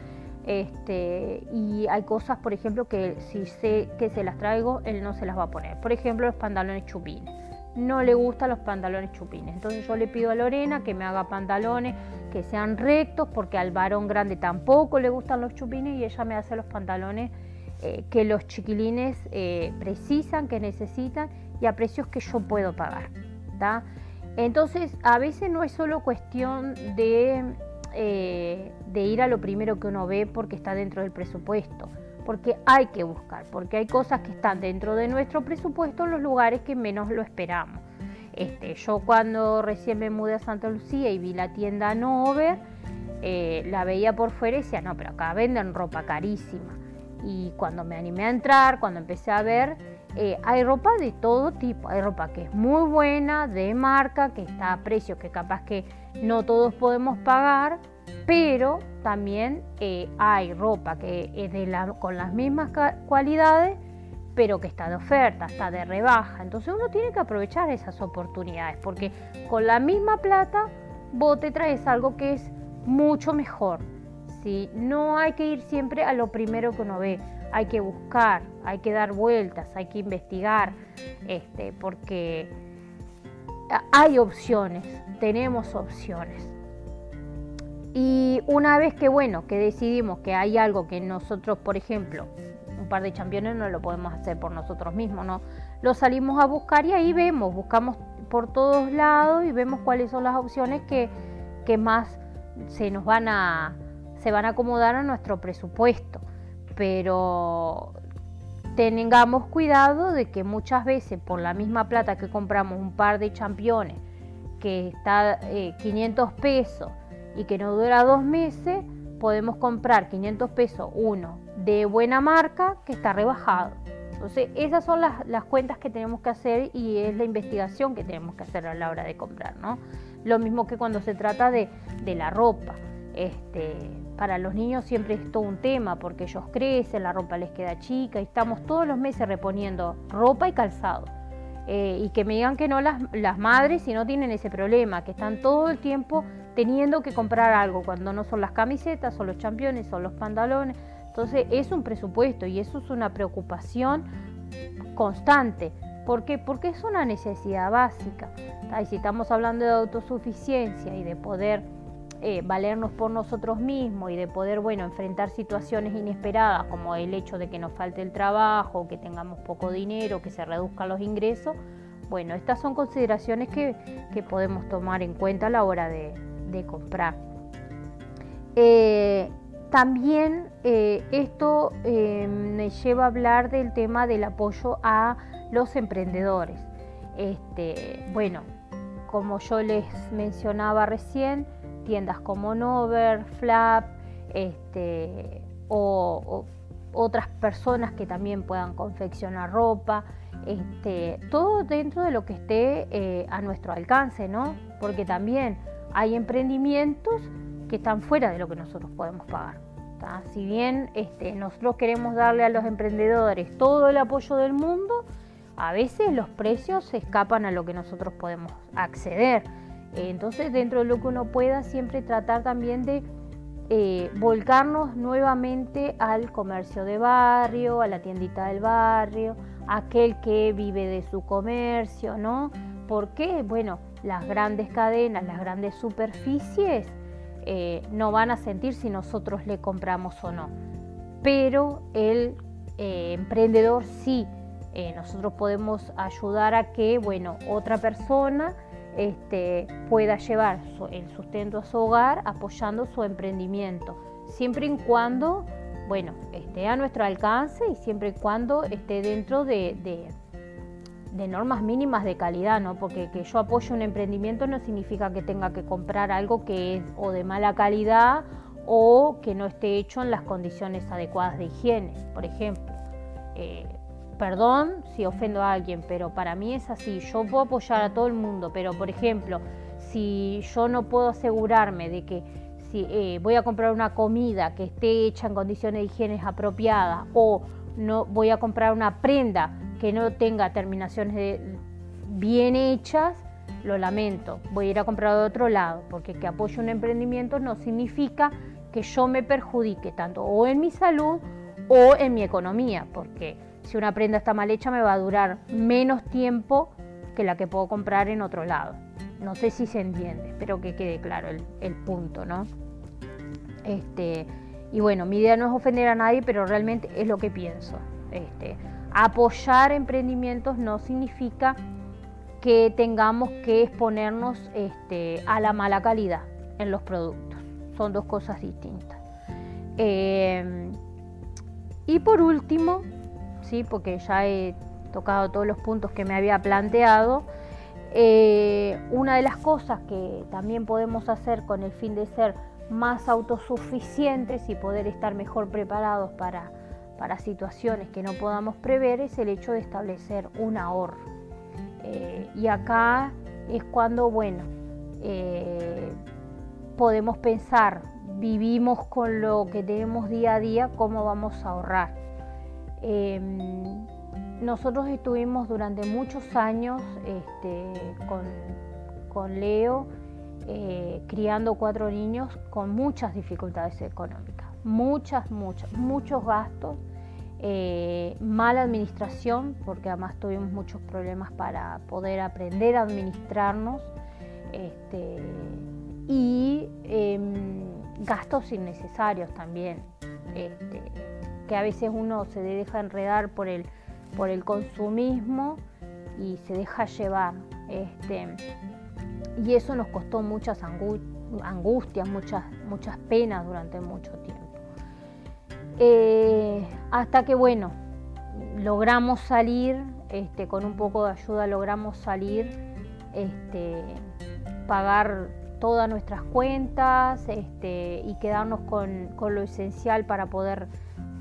Este, y hay cosas, por ejemplo, que si sé que se las traigo, él no se las va a poner. Por ejemplo, los pantalones chupines. No le gustan los pantalones chupines. Entonces yo le pido a Lorena que me haga pantalones que sean rectos, porque al varón grande tampoco le gustan los chupines y ella me hace los pantalones eh, que los chiquilines eh, precisan, que necesitan y a precios que yo puedo pagar. Entonces, a veces no es solo cuestión de eh, de ir a lo primero que uno ve porque está dentro del presupuesto, porque hay que buscar, porque hay cosas que están dentro de nuestro presupuesto en los lugares que menos lo esperamos. Este, yo cuando recién me mudé a Santa Lucía y vi la tienda Nover, eh, la veía por fuera y decía, no, pero acá venden ropa carísima. Y cuando me animé a entrar, cuando empecé a ver, eh, hay ropa de todo tipo, hay ropa que es muy buena, de marca, que está a precio que capaz que no todos podemos pagar, pero también eh, hay ropa que es de con las mismas cualidades, pero que está de oferta, está de rebaja. Entonces uno tiene que aprovechar esas oportunidades, porque con la misma plata vos te traes algo que es mucho mejor. ¿sí? No hay que ir siempre a lo primero que uno ve hay que buscar, hay que dar vueltas, hay que investigar, este, porque hay opciones, tenemos opciones. Y una vez que bueno, que decidimos que hay algo que nosotros, por ejemplo, un par de championes no lo podemos hacer por nosotros mismos, ¿no? Lo salimos a buscar y ahí vemos, buscamos por todos lados y vemos cuáles son las opciones que, que más se nos van a, se van a acomodar a nuestro presupuesto pero tengamos cuidado de que muchas veces por la misma plata que compramos un par de championes que está 500 eh, pesos y que no dura dos meses, podemos comprar 500 pesos uno de buena marca que está rebajado. Entonces, esas son las, cuentas que tenemos que hacer y es la investigación que tenemos que hacer a la hora de comprar, ¿no? Lo mismo que cuando se trata de, de la ropa. Este, para los niños siempre es todo un tema porque ellos crecen, la ropa les queda chica y estamos todos los meses reponiendo ropa y calzado. Eh, y que me digan que no las, las madres si no tienen ese problema, que están todo el tiempo teniendo que comprar algo, cuando no son las camisetas, son los championes, son los pantalones. Entonces es un presupuesto y eso es una preocupación constante. ¿Por qué? Porque es una necesidad básica. Y si estamos hablando de autosuficiencia y de poder eh, valernos por nosotros mismos y de poder, bueno, enfrentar situaciones inesperadas como el hecho de que nos falte el trabajo, que tengamos poco dinero, que se reduzcan los ingresos, bueno, estas son consideraciones que, podemos tomar en cuenta a la hora de, comprar. Eh, también eh, esto me lleva a hablar del tema del apoyo a los emprendedores. Este, bueno, como yo les mencionaba recién, tiendas como Nover, Flap, este, o, otras personas que también puedan confeccionar ropa, este, todo dentro de lo que esté eh, a nuestro alcance, ¿no? Porque también hay emprendimientos que están fuera de lo que nosotros podemos pagar. Si bien este, nosotros queremos darle a los emprendedores todo el apoyo del mundo, a veces los precios se escapan a lo que nosotros podemos acceder. Entonces, dentro de lo que uno pueda, siempre tratar también de eh, volcarnos nuevamente al comercio de barrio, a la tiendita del barrio, aquel que vive de su comercio, ¿no? Porque, bueno, las grandes cadenas, las grandes superficies eh, no van a sentir si nosotros le compramos o no. Pero el eh, emprendedor sí, nosotros podemos ayudar a que, bueno, otra persona este, pueda llevar el sustento a su hogar apoyando su emprendimiento, siempre y cuando, bueno, esté a nuestro alcance y siempre y cuando esté dentro de, de, normas mínimas de calidad, ¿no? Porque que yo apoye un emprendimiento no significa que tenga que comprar algo que es o de mala calidad o que no esté hecho en las condiciones adecuadas de higiene, por ejemplo. Eh, perdón si ofendo a alguien, pero para mí es así. Yo puedo apoyar a todo el mundo, pero por ejemplo, si yo no puedo asegurarme de que si eh, voy a comprar una comida que esté hecha en condiciones de higiene apropiadas o no voy a comprar una prenda que no tenga terminaciones bien hechas, lo lamento. Voy a ir a comprar de otro lado, porque que apoye un emprendimiento no significa que yo me perjudique tanto o en mi salud o en mi economía, porque si una prenda está mal hecha me va a durar menos tiempo que la que puedo comprar en otro lado. No sé si se entiende, espero que quede claro el, punto, ¿no? Este, y bueno, mi idea no es ofender a nadie, pero realmente es lo que pienso. Este, apoyar emprendimientos no significa que tengamos que exponernos este, a la mala calidad en los productos. Son dos cosas distintas. Eh, y por último, ¿sí? porque ya he tocado todos los puntos que me había planteado, eh, una de las cosas que también podemos hacer con el fin de ser más autosuficientes y poder estar mejor preparados para, situaciones que no podamos prever es el hecho de establecer un ahorro. Eh, y acá es cuando, bueno, eh, podemos pensar, vivimos con lo que tenemos día a día, cómo vamos a ahorrar. Em, nosotros estuvimos durante muchos años este, con, Leo eh, criando cuatro niños con muchas dificultades económicas, muchas, muchas, muchos gastos, eh, mala administración, porque además tuvimos muchos problemas para poder aprender a administrarnos, este, y em, gastos innecesarios también, este, que a veces uno se deja enredar por el por el consumismo y se deja llevar. Este, y eso nos costó muchas angustias, muchas, muchas penas durante mucho tiempo. Eh, hasta que, bueno, logramos salir, este, con un poco de ayuda logramos salir, este, pagar todas nuestras cuentas este, y quedarnos con, lo esencial para poder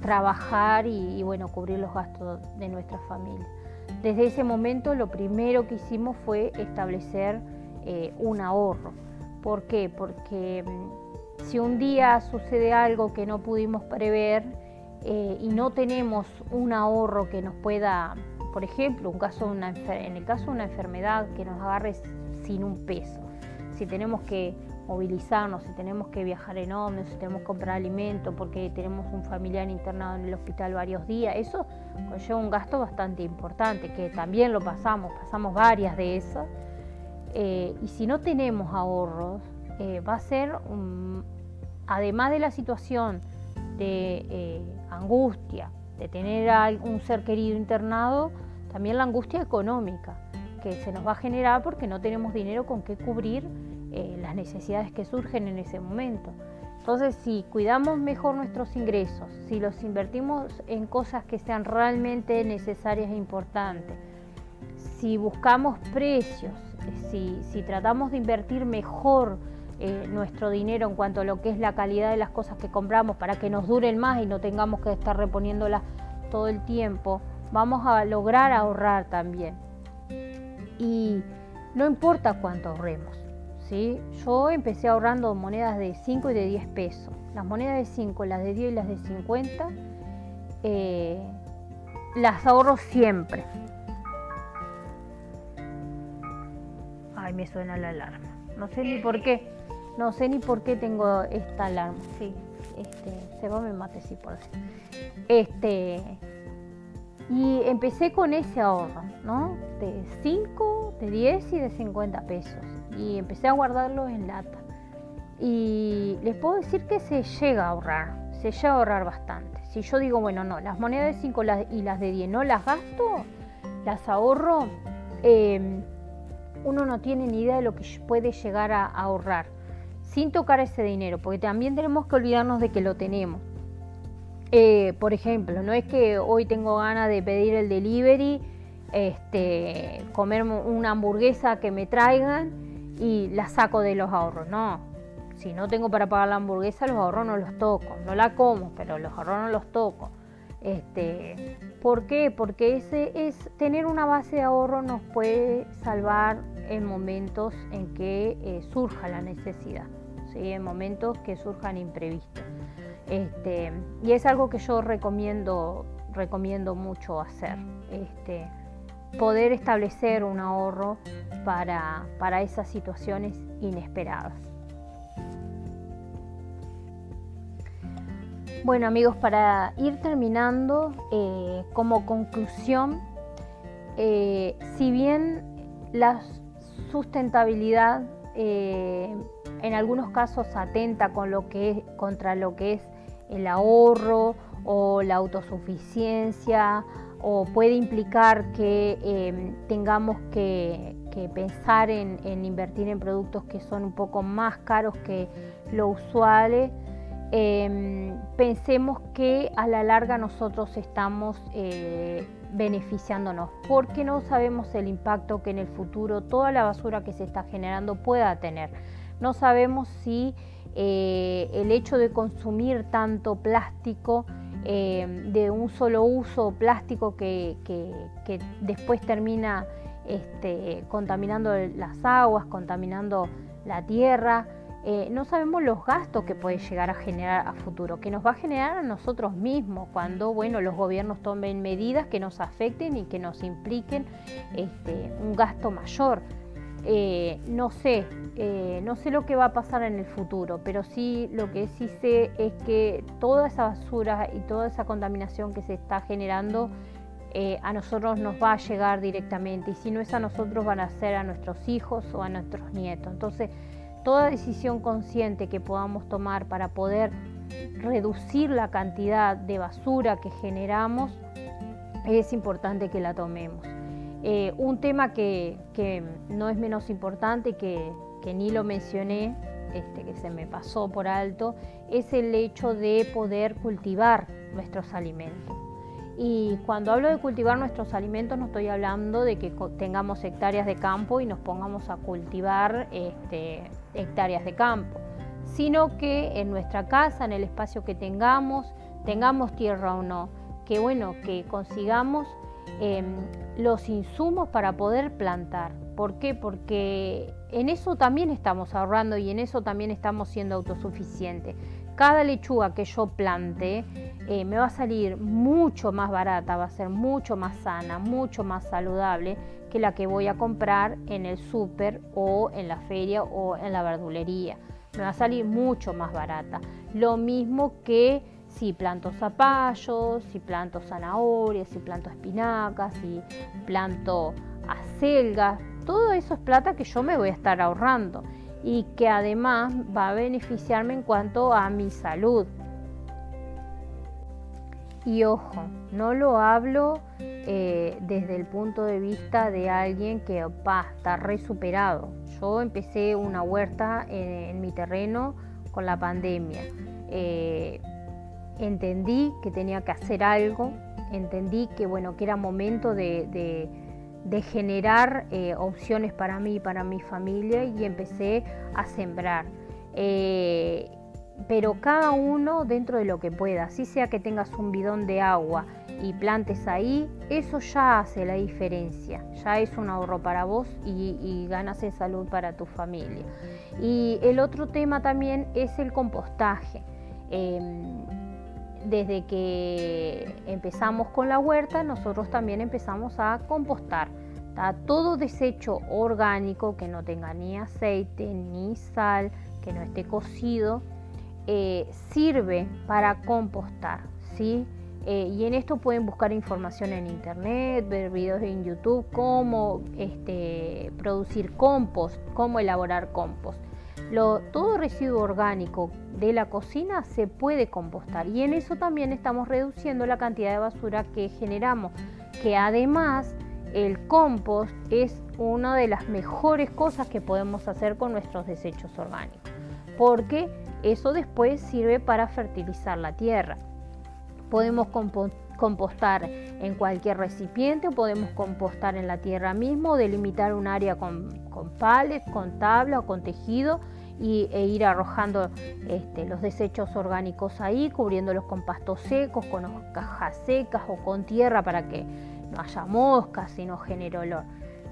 trabajar y, bueno, cubrir los gastos de nuestra familia. Desde ese momento lo primero que hicimos fue establecer eh, un ahorro. ¿Por qué? Porque mm, si un día sucede algo que no pudimos prever eh, y no tenemos un ahorro que nos pueda, por ejemplo, un caso en el caso de una enfermedad que nos agarre sin un peso, si tenemos que movilizarnos, si tenemos que viajar en ómnibus, si tenemos que comprar alimento porque tenemos un familiar internado en el hospital varios días, eso conlleva un gasto bastante importante, que también lo pasamos, pasamos varias de esas. Eh, y si no tenemos ahorros, eh, va a ser, además de la situación de eh, angustia, de tener a un ser querido internado, también la angustia económica que se nos va a generar porque no tenemos dinero con qué cubrir eh, las necesidades que surgen en ese momento. Entonces, si cuidamos mejor nuestros ingresos, si los invertimos en cosas que sean realmente necesarias e importantes, si buscamos precios, si, tratamos de invertir mejor eh, nuestro dinero en cuanto a lo que es la calidad de las cosas que compramos para que nos duren más y no tengamos que estar reponiéndolas todo el tiempo, vamos a lograr ahorrar también. Y no importa cuánto ahorremos, yo empecé ahorrando monedas de 5 y de 10 pesos. Las monedas de 5, las de 10 y las de 50, eh, las ahorro siempre. Ay, me suena la alarma. No sé ni por qué. No sé ni por qué tengo esta alarma. Sí, este, se va mi mate, sí, por eso. Este, y empecé con ese ahorro, ¿no? De 5, de 10 y de 50 pesos y empecé a guardarlo en lata. Y les puedo decir que se llega a ahorrar, se llega a ahorrar bastante. Si yo digo, bueno, no, las monedas de 5 y las de 10 no las gasto, las ahorro, em, uno no tiene ni idea de lo que puede llegar a, ahorrar sin tocar ese dinero, porque también tenemos que olvidarnos de que lo tenemos. Eh, por ejemplo, no es que hoy tengo ganas de pedir el delivery, este, comer una hamburguesa que me traigan y la saco de los ahorros. No, si no tengo para pagar la hamburguesa, los ahorros no los toco. No la como, pero los ahorros no los toco. Este, ¿Por qué? Porque ese es tener una base de ahorro nos puede salvar en momentos en que eh, surja la necesidad, ¿sí? en momentos que surjan imprevistos. Este, y es algo que yo recomiendo, recomiendo mucho hacer. Este, poder establecer un ahorro para, esas situaciones inesperadas. Bueno amigos, para ir terminando, eh, como conclusión, eh, si bien la sustentabilidad eh, en algunos casos atenta con lo que contra lo que es el ahorro o la autosuficiencia o puede implicar que tengamos que, pensar en, invertir en productos que son un poco más caros que lo usual, Em, pensemos que a la larga nosotros estamos eh, beneficiándonos, porque no sabemos el impacto que en el futuro toda la basura que se está generando pueda tener. No sabemos si eh, el hecho de consumir tanto plástico em, de un solo uso, plástico que, después termina este, contaminando las aguas, contaminando la tierra, eh, no sabemos los gastos que puede llegar a generar a futuro, que nos va a generar a nosotros mismos cuando bueno, los gobiernos tomen medidas que nos afecten y que nos impliquen este, un gasto mayor. Eh, no sé, eh, no sé lo que va a pasar en el futuro, pero sí lo que sí sé es que toda esa basura y toda esa contaminación que se está generando a nosotros nos va a llegar directamente y si no es a nosotros van a ser a nuestros hijos o a nuestros nietos. Entonces, toda decisión consciente que podamos tomar para poder reducir la cantidad de basura que generamos, es importante que la tomemos. Eh, un tema que, no es menos importante, que, ni lo mencioné, este, que se me pasó por alto, es el hecho de poder cultivar nuestros alimentos. Y cuando hablo de cultivar nuestros alimentos no estoy hablando de que tengamos hectáreas de campo y nos pongamos a cultivar este, hectáreas de campo, sino que en nuestra casa, en el espacio que tengamos, tengamos tierra o no, que bueno, que consigamos em, los insumos para poder plantar. ¿Por qué? Porque en eso también estamos ahorrando y en eso también estamos siendo autosuficientes. Cada lechuga que yo plante eh, me va a salir mucho más barata, va a ser mucho más sana, mucho más saludable que la que voy a comprar en el súper o en la feria o en la verdulería. Me va a salir mucho más barata. Lo mismo que si planto zapallos, si planto zanahorias, si planto espinacas, si planto acelgas, todo eso es plata que yo me voy a estar ahorrando y que además va a beneficiarme en cuanto a mi salud. Y ojo, no lo hablo eh, desde el punto de vista de alguien que está re superado. Yo empecé una huerta en, mi terreno con la pandemia. Eh, entendí que tenía que hacer algo, entendí que bueno, que era momento de, generar eh, opciones para mí y para mi familia y empecé a sembrar pero cada uno dentro de lo que pueda, así sea que tengas un bidón de agua y plantes ahí, eso ya hace la diferencia, ya es un ahorro para vos y, ganas en salud para tu familia. Y el otro tema también es el compostaje. Em, desde que empezamos con la huerta, nosotros también empezamos a compostar. Todo desecho orgánico que no tenga ni aceite ni sal, que no esté cocido, eh, sirve para compostar, ¿sí? Eh, y en esto pueden buscar información en internet, ver videos en YouTube, cómo este, producir compost, cómo elaborar compost. todo residuo orgánico de la cocina se puede compostar y en eso también estamos reduciendo la cantidad de basura que generamos, que además el compost es una de las mejores cosas que podemos hacer con nuestros desechos orgánicos, porque eso después sirve para fertilizar la tierra. Podemos compostar en cualquier recipiente o podemos compostar en la tierra mismo, delimitar un área con, con con tabla o con tejido y, e ir arrojando este, los desechos orgánicos ahí, cubriéndolos con pastos secos, con cajas secas o con tierra para que no haya moscas y no genere olor.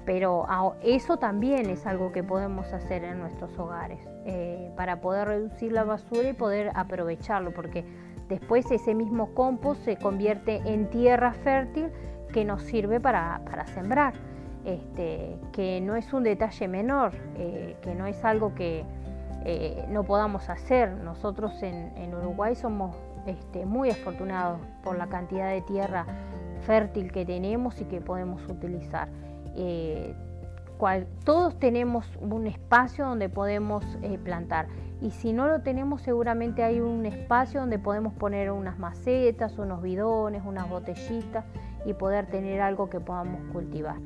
Pero eso también es algo que podemos hacer en nuestros hogares eh, para poder reducir la basura y poder aprovecharlo, porque después ese mismo compost se convierte en tierra fértil que nos sirve para, sembrar, este, que no es un detalle menor, eh, que no es algo que eh, no podamos hacer. Nosotros en, Uruguay somos este, muy afortunados por la cantidad de tierra fértil que tenemos y que podemos utilizar. Todos tenemos un espacio donde podemos eh, plantar y si no lo tenemos seguramente hay un espacio donde podemos poner unas macetas, unos bidones, unas botellitas y poder tener algo que podamos cultivar.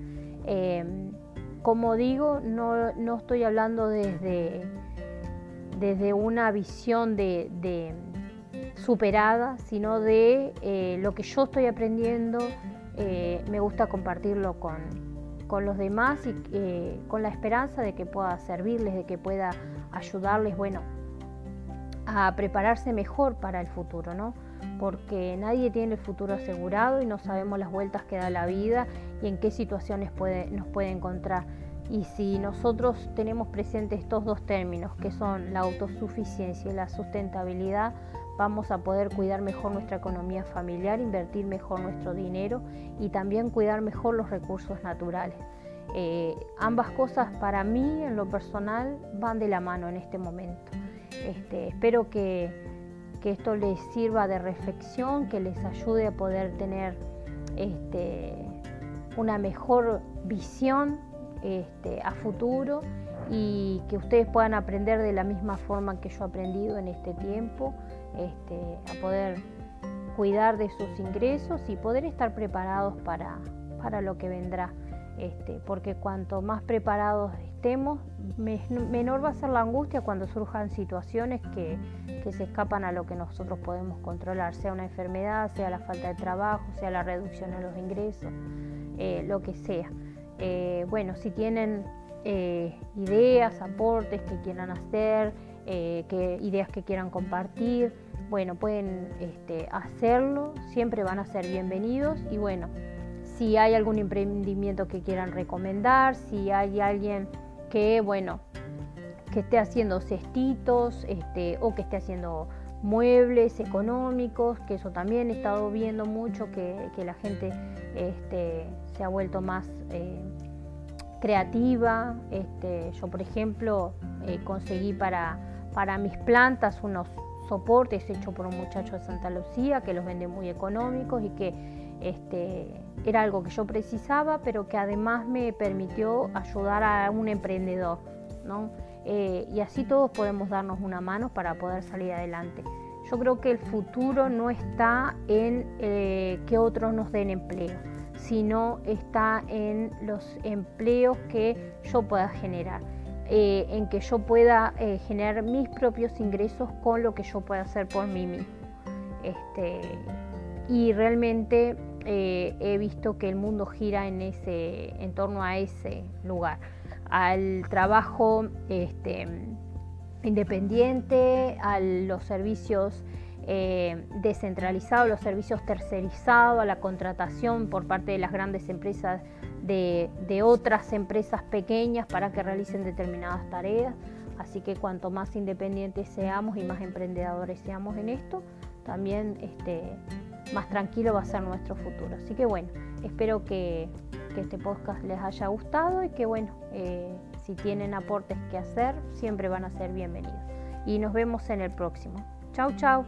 Em, como digo, no, estoy hablando desde, desde una visión de, superada, sino de eh, lo que yo estoy aprendiendo. Eh, me gusta compartirlo con, con los demás y eh, con la esperanza de que pueda servirles, de que pueda ayudarles, bueno, a prepararse mejor para el futuro, ¿no? Porque nadie tiene el futuro asegurado y no sabemos las vueltas que da la vida y en qué situaciones puede, nos puede encontrar. Y si nosotros tenemos presentes estos dos términos, que son la autosuficiencia y la sustentabilidad, vamos a poder cuidar mejor nuestra economía familiar, invertir mejor nuestro dinero y también cuidar mejor los recursos naturales. Eh, ambas cosas para mí en lo personal van de la mano en este momento. Este, espero que, esto les sirva de reflexión, que les ayude a poder tener este, una mejor visión este, a futuro y que ustedes puedan aprender de la misma forma que yo he aprendido en este tiempo, este, a poder cuidar de sus ingresos y poder estar preparados para, para lo que vendrá. Este, porque cuanto más preparados estemos, menor va a ser la angustia cuando surjan situaciones que, se escapan a lo que nosotros podemos controlar, sea una enfermedad, sea la falta de trabajo, sea la reducción de los ingresos, eh, lo que sea. Eh, bueno, si tienen eh, ideas, aportes que quieran hacer, que, ideas que quieran compartir, bueno, pueden este, hacerlo, siempre van a ser bienvenidos y bueno, si hay algún emprendimiento que quieran recomendar, si hay alguien que, bueno, que esté haciendo cestitos este, o que esté haciendo muebles económicos, que eso también he estado viendo mucho, que, la gente este, se ha vuelto más eh, creativa. Este, yo, por ejemplo, eh, conseguí para, para mis plantas unos soportes hechos por un muchacho de Santa Lucía que los vende muy económicos y que este, era algo que yo precisaba, pero que además me permitió ayudar a un emprendedor. ¿no? Eh, y así todos podemos darnos una mano para poder salir adelante. Yo creo que el futuro no está en eh, que otros nos den empleo, sino está en los empleos que yo pueda generar, eh, en que yo pueda generar mis propios ingresos con lo que yo pueda hacer por mí mismo. Este, y realmente he visto que el mundo gira en, ese, en torno a ese lugar al trabajo este, independiente, a los servicios eh, descentralizados, los servicios tercerizados, a la contratación por parte de las grandes empresas de, otras empresas pequeñas para que realicen determinadas tareas. Así que cuanto más independientes seamos y más emprendedores seamos en esto, también este, más tranquilo va a ser nuestro futuro. Así que bueno, espero que, este podcast les haya gustado y que bueno, eh, si tienen aportes que hacer, siempre van a ser bienvenidos. Y nos vemos en el próximo. Chau, chau.